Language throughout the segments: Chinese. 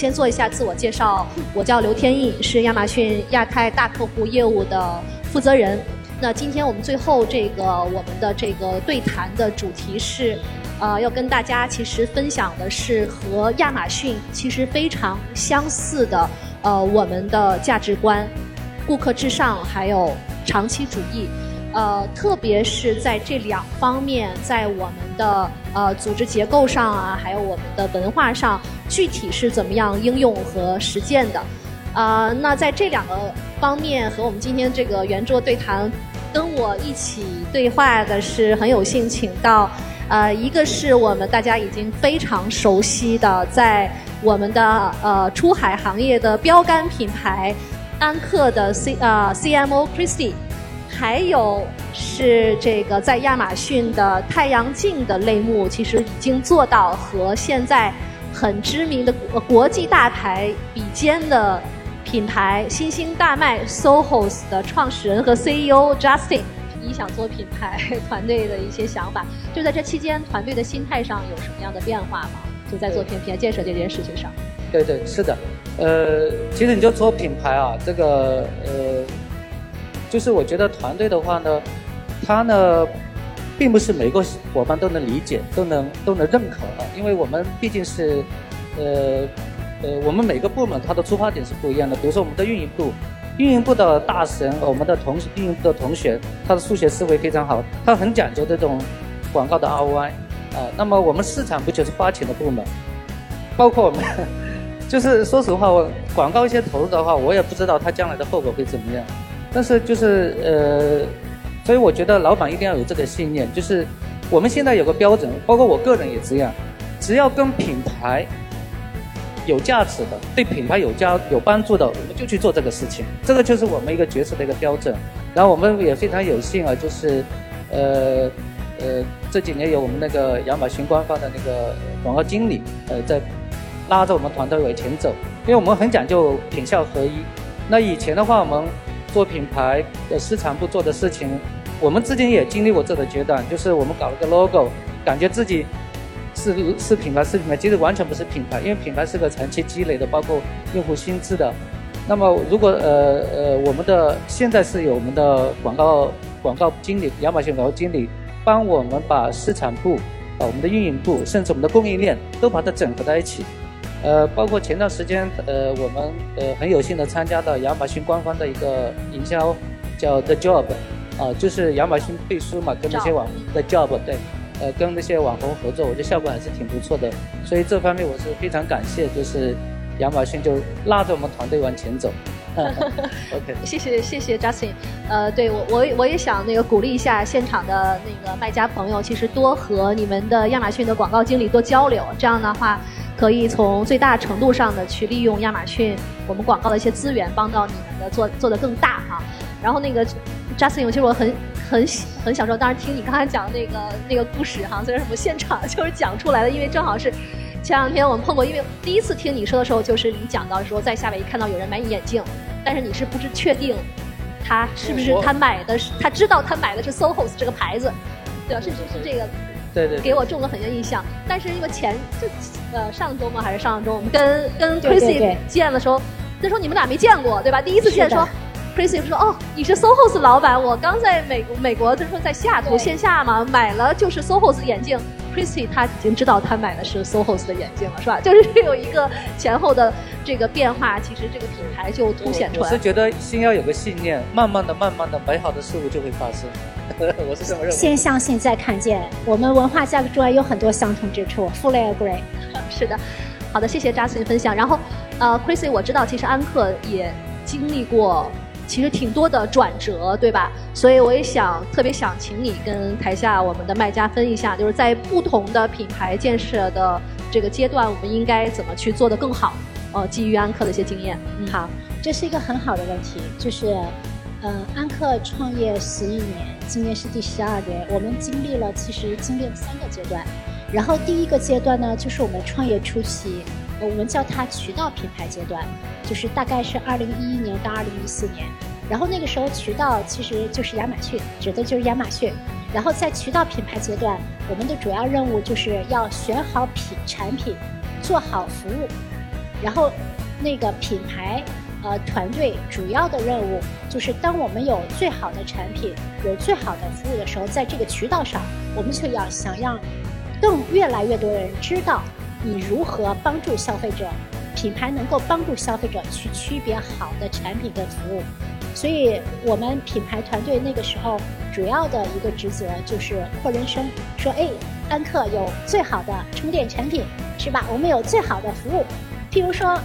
先做一下自我介绍，我叫刘天意，是亚马逊亚太大客户业务的负责人。那今天我们最后这个我们的这个对谈的主题是，呃，要跟大家其实分享的是和亚马逊其实非常相似的，呃，我们的价值观，顾客至上，还有长期主义。呃，特别是在这两方面，在我们的呃组织结构上啊，还有我们的文化上，具体是怎么样应用和实践的？啊，那在这两个方面和我们今天这个圆桌对谈，跟我一起对话的是很有幸请到，呃，一个是我们大家已经非常熟悉的，在我们的呃出海行业的标杆品牌安克的 C 啊 CMO Christy。还有是这个在亚马逊的太阳镜的类目，其实已经做到和现在很知名的国国际大牌比肩的品牌新兴大麦 SoHo's 的创始人和 CEO Justin，你想做品牌团队的一些想法，就在这期间，团队的心态上有什么样的变化吗？就在做品牌建设这件事情上。对对，是的，呃，其实你就做品牌啊，这个呃。就是我觉得团队的话呢，他呢，并不是每个伙伴都能理解、都能都能认可啊，因为我们毕竟是，呃，呃，我们每个部门它的出发点是不一样的。比如说我们的运营部，运营部的大神，我们的同运营部的同学，他的数学思维非常好，他很讲究这种广告的 ROI 啊。那么我们市场不就是花钱的部门，包括我们，就是说实话，我广告一些投入的话，我也不知道他将来的后果会怎么样。但是就是呃，所以我觉得老板一定要有这个信念，就是我们现在有个标准，包括我个人也这样，只要跟品牌有价值的、对品牌有加有帮助的，我们就去做这个事情。这个就是我们一个角色的一个标准。然后我们也非常有幸啊，就是呃呃这几年有我们那个亚马逊官方的那个广告经理呃在拉着我们团队往前走，因为我们很讲究品效合一。那以前的话我们。做品牌的市场部做的事情，我们之前也经历过这个阶段，就是我们搞了个 logo，感觉自己是是品牌是品牌，其实完全不是品牌，因为品牌是个长期积累的，包括用户心智的。那么如果呃呃，我们的现在是有我们的广告广告经理，亚马逊广告经理帮我们把市场部、啊我们的运营部，甚至我们的供应链都把它整合在一起。呃，包括前段时间，呃，我们呃很有幸的参加到亚马逊官方的一个营销，叫 The Job，啊，就是亚马逊背书嘛，跟那些网 The Job 对，呃，跟那些网红合作，我觉得效果还是挺不错的。所以这方面我是非常感谢，就是亚马逊就拉着我们团队往前走。OK，谢谢谢谢 Justin，呃，对我我我也想那个鼓励一下现场的那个卖家朋友，其实多和你们的亚马逊的广告经理多交流，这样的话。可以从最大程度上的去利用亚马逊我们广告的一些资源，帮到你们的做做的更大哈。然后那个 Justin，其实我很很很享受，当时听你刚才讲的那个那个故事哈，虽然什么现场 就是讲出来的，因为正好是前两天我们碰过，因为第一次听你说的时候，就是你讲到说在夏威夷看到有人买你眼镜，但是你是不是确定他是不是他买的是他知道他买的是 SoHo 这个牌子，对吧？是是是这个。对对，给我种了很多印象。但是因为前就呃上周吗？还是上上周？我们跟跟 Chrissy 见的时候，那时候你们俩没见过，对吧？第一次见说，Chrissy 说哦，你是 SOHO's 老板，我刚在美美国，就是说在西雅图线下嘛，买了就是 SOHO's 眼镜。Chrissy 他已经知道他买的是 SoHo 的眼镜了，是吧？就是有一个前后的这个变化，其实这个品牌就凸显出来。我是觉得先要有个信念，慢慢的、慢慢的，美好的事物就会发生。我是这么认为。先相信再看见，我们文化价值观有很多相同之处。Fully agree。是的，好的，谢谢 Justin 分享。然后，呃，Chrissy，我知道其实安克也经历过。其实挺多的转折，对吧？所以我也想特别想请你跟台下我们的卖家分一下，就是在不同的品牌建设的这个阶段，我们应该怎么去做得更好？呃，基于安克的一些经验。嗯，好，这是一个很好的问题。就是，嗯，安克创业十一年，今年是第十二年，我们经历了其实经历了三个阶段。然后第一个阶段呢，就是我们创业初期。我们叫它渠道品牌阶段，就是大概是二零一一年到二零一四年，然后那个时候渠道其实就是亚马逊，指的就是亚马逊。然后在渠道品牌阶段，我们的主要任务就是要选好品产品，做好服务，然后那个品牌呃团队主要的任务就是当我们有最好的产品、有最好的服务的时候，在这个渠道上，我们就要想让更越来越多人知道你如何帮助消费者，品牌能够帮助消费者去区别好的产品跟服务。所以我们品牌团队那个时候主要的一个职责就是扩人声，说哎，安克有最好的充电产品，是吧？我们有最好的服务，譬如说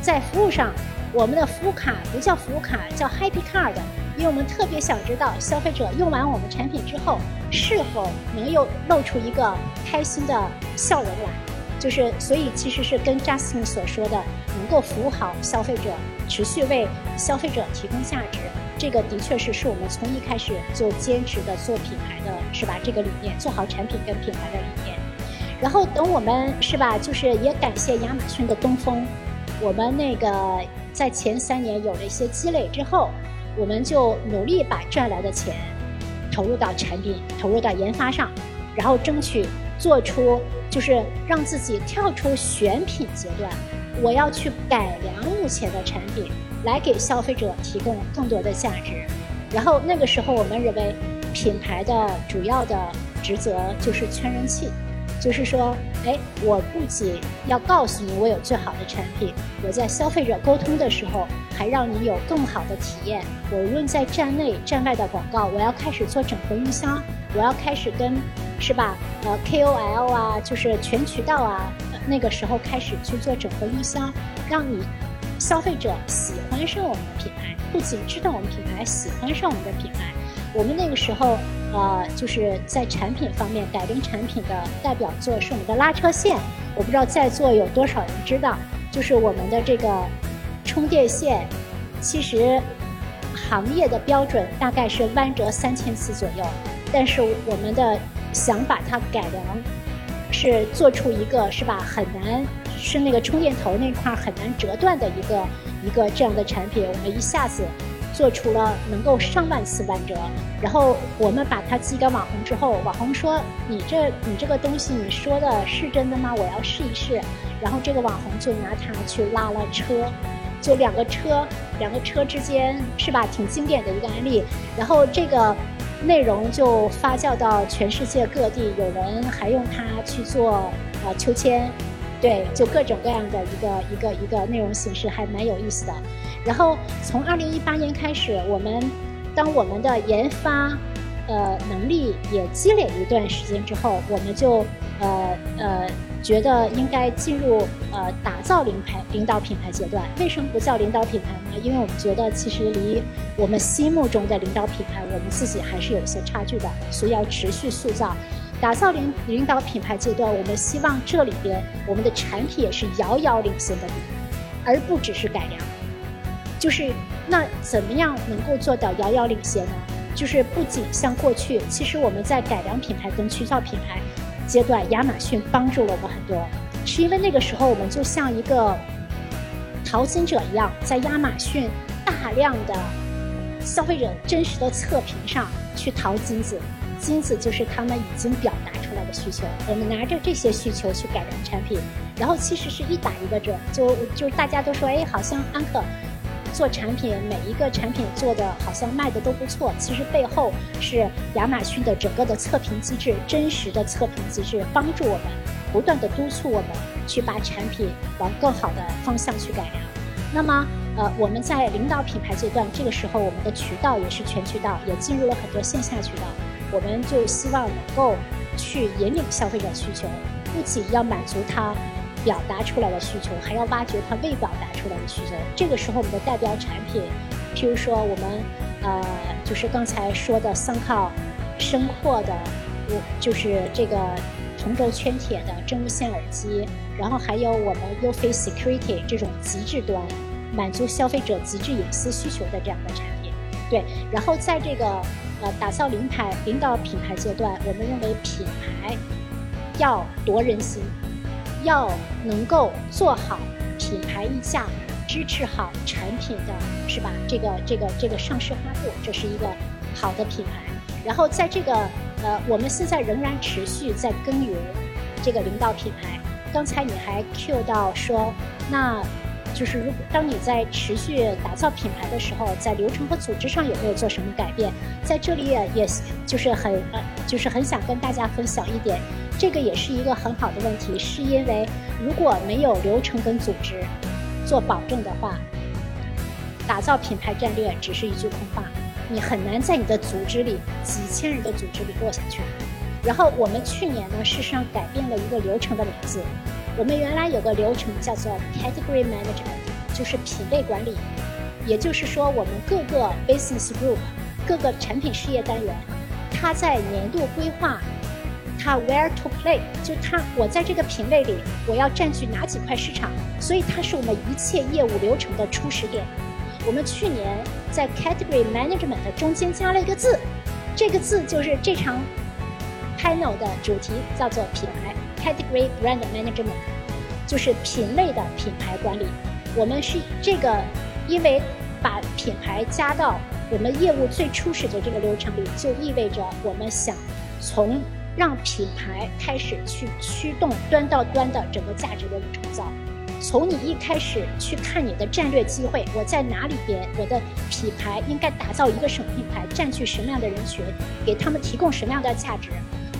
在服务上，我们的服务卡不叫服务卡，叫 Happy Card，因为我们特别想知道消费者用完我们产品之后，是否能有露出一个开心的笑容来。就是所以其实是跟 Justin 所说的，能够服务好消费者。持续为消费者提供价值，这个的确是是我们从一开始就坚持的做品牌的是吧？这个理念，做好产品跟品牌的理念。然后等我们是吧，就是也感谢亚马逊的东风，我们那个在前三年有了一些积累之后，我们就努力把赚来的钱投入到产品、投入到研发上，然后争取做出就是让自己跳出选品阶段。我要去改良目前的产品，来给消费者提供更多的价值。然后那个时候，我们认为品牌的主要的职责就是圈人气，就是说，哎，我不仅要告诉你我有最好的产品，我在消费者沟通的时候还让你有更好的体验。我无论在站内站外的广告，我要开始做整合营销，我要开始跟，是吧？呃，KOL 啊，就是全渠道啊。那个时候开始去做整合营销，让你消费者喜欢上我们的品牌，不仅知道我们品牌，喜欢上我们的品牌。我们那个时候，呃，就是在产品方面改良产品的代表作是我们的拉车线。我不知道在座有多少人知道，就是我们的这个充电线，其实行业的标准大概是弯折三千次左右，但是我们的想把它改良。是做出一个是吧很难是那个充电头那块很难折断的一个一个这样的产品，我们一下子做出了能够上万次弯折，然后我们把它寄给网红之后，网红说你这你这个东西你说的是真的吗？我要试一试，然后这个网红就拿它去拉了车，就两个车两个车之间是吧挺经典的一个案例，然后这个。内容就发酵到全世界各地，有人还用它去做呃秋千，对，就各种各样的一个一个一个内容形式，还蛮有意思的。然后从二零一八年开始，我们当我们的研发呃能力也积累一段时间之后，我们就呃呃。觉得应该进入呃打造领牌领导品牌阶段。为什么不叫领导品牌呢？因为我们觉得其实离我们心目中的领导品牌，我们自己还是有一些差距的，所以要持续塑造。打造领领导品牌阶段，我们希望这里边我们的产品也是遥遥领先的而不只是改良。就是那怎么样能够做到遥遥领先呢？就是不仅像过去，其实我们在改良品牌跟渠道品牌。阶段，亚马逊帮助了我们很多，是因为那个时候我们就像一个淘金者一样，在亚马逊大量的消费者真实的测评上去淘金子，金子就是他们已经表达出来的需求，我们拿着这些需求去改良产品，然后其实是一打一个准，就就大家都说，哎，好像安可。做产品，每一个产品做的好像卖的都不错，其实背后是亚马逊的整个的测评机制，真实的测评机制，帮助我们不断的督促我们去把产品往更好的方向去改良。那么，呃，我们在领导品牌阶段，这个时候我们的渠道也是全渠道，也进入了很多线下渠道，我们就希望能够去引领消费者需求，不仅要满足他。表达出来的需求，还要挖掘他未表出来的需求。这个时候，我们的代表产品，譬如说我们呃，就是刚才说的三靠声阔的，我就是这个同轴圈铁的真无线耳机，然后还有我们 UFace Security 这种极致端，满足消费者极致隐私需求的这样的产品。对，然后在这个呃打造领牌领导品牌阶段，我们认为品牌要夺人心。要能够做好品牌溢价，支持好产品的是吧？这个这个这个上市发布，这是一个好的品牌。然后在这个呃，我们现在仍然持续在耕耘这个领导品牌。刚才你还 Q 到说，那就是如果当你在持续打造品牌的时候，在流程和组织上有没有做什么改变？在这里也也就是很呃，就是很想跟大家分享一点，这个也是一个很好的问题，是因为如果没有流程跟组织做保证的话，打造品牌战略只是一句空话，你很难在你的组织里几千人的组织里落下去。然后我们去年呢，事实上改变了一个流程的名字。我们原来有个流程叫做 Category Management，就是品类管理。也就是说，我们各个 Business Group、各个产品事业单元，它在年度规划，它 Where to Play，就它我在这个品类里，我要占据哪几块市场，所以它是我们一切业务流程的初始点。我们去年在 Category Management 的中间加了一个字，这个字就是这场。Panel 的主题叫做品牌 Category Brand Management，就是品类的品牌管理。我们是这个，因为把品牌加到我们业务最初始的这个流程里，就意味着我们想从让品牌开始去驱动端到端的整个价值的创造。从你一开始去看你的战略机会，我在哪里边，我的品牌应该打造一个什么品牌，占据什么样的人群，给他们提供什么样的价值。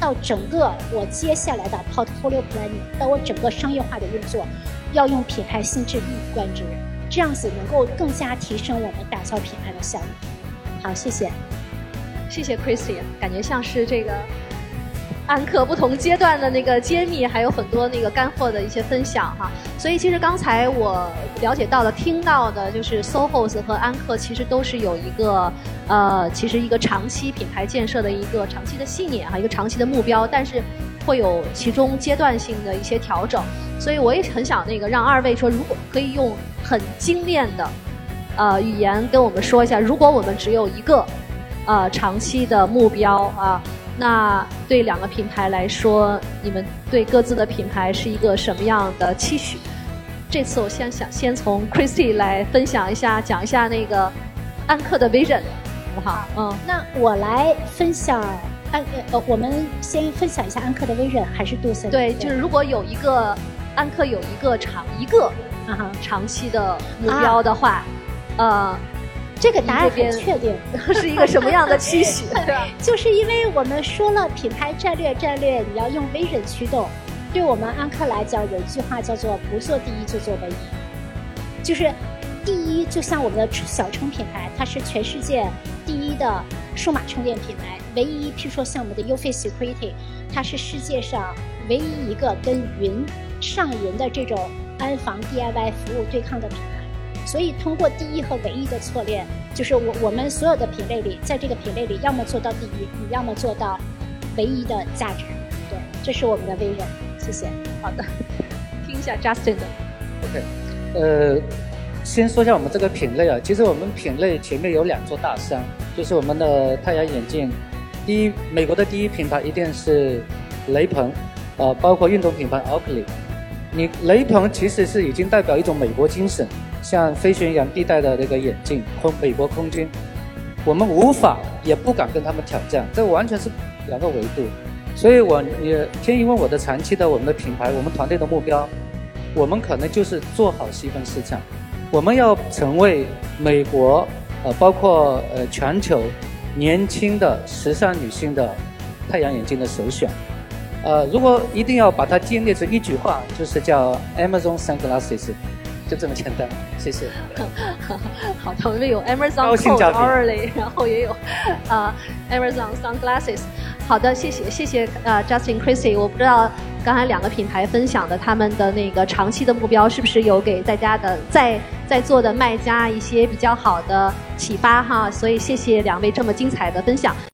到整个我接下来的 portfolio planning，到我整个商业化的运作，要用品牌心智一以贯之，这样子能够更加提升我们打造品牌的效率。好，谢谢，谢谢 Christy，感觉像是这个。安克不同阶段的那个揭秘，还有很多那个干货的一些分享哈。所以其实刚才我了解到的、听到的，就是 SOHOS 和安克其实都是有一个呃，其实一个长期品牌建设的一个长期的信念哈，一个长期的目标，但是会有其中阶段性的一些调整。所以我也很想那个让二位说，如果可以用很精炼的呃语言跟我们说一下，如果我们只有一个呃长期的目标啊。那对两个品牌来说，你们对各自的品牌是一个什么样的期许？这次我先想先从 Christy 来分享一下，讲一下那个安克的 vision，好不好？嗯，那我来分享安呃，我们先分享一下安克的 vision，还是杜森？对，就是如果有一个安克有一个长一个啊长期的目标的话，呃。这个答案很确定，是一个什么样的期许？就是因为我们说了品牌战略，战略你要用 vision 驱动。对我们安克来讲，有一句话叫做“不做第一就做唯一”，就是第一，就像我们的小城品牌，它是全世界第一的数码充电品牌；唯一，譬如说像我们的 UFace Security，它是世界上唯一一个跟云上云的这种安防 DIY 服务对抗的品牌。所以，通过第一和唯一的错练，就是我我们所有的品类里，在这个品类里，要么做到第一，你要么做到唯一的价值。对，这是我们的威人。谢谢。好的，听一下 Justin 的。OK，呃，先说一下我们这个品类啊。其实我们品类前面有两座大山，就是我们的太阳眼镜。第一，美国的第一品牌一定是雷朋，呃，包括运动品牌 Oakley。你雷朋其实是已经代表一种美国精神。像飞旋洋地带的那个眼镜，空美国空军，我们无法也不敢跟他们挑战，这完全是两个维度。所以，我也天一问我的长期的我们的品牌，我们团队的目标，我们可能就是做好细分市场，我们要成为美国呃，包括呃全球年轻的时尚女性的太阳眼镜的首选。呃，如果一定要把它建立成一句话，就是叫 Amazon Sunglasses。就这么简单，谢谢。好的，我们有 Amazon Coat Orly，然后也有啊 Amazon Sunglasses。好的，谢谢谢谢呃 Justin Christie，。我不知道刚才两个品牌分享的他们的那个长期的目标是不是有给大家的在在座的卖家一些比较好的启发哈。所以谢谢两位这么精彩的分享。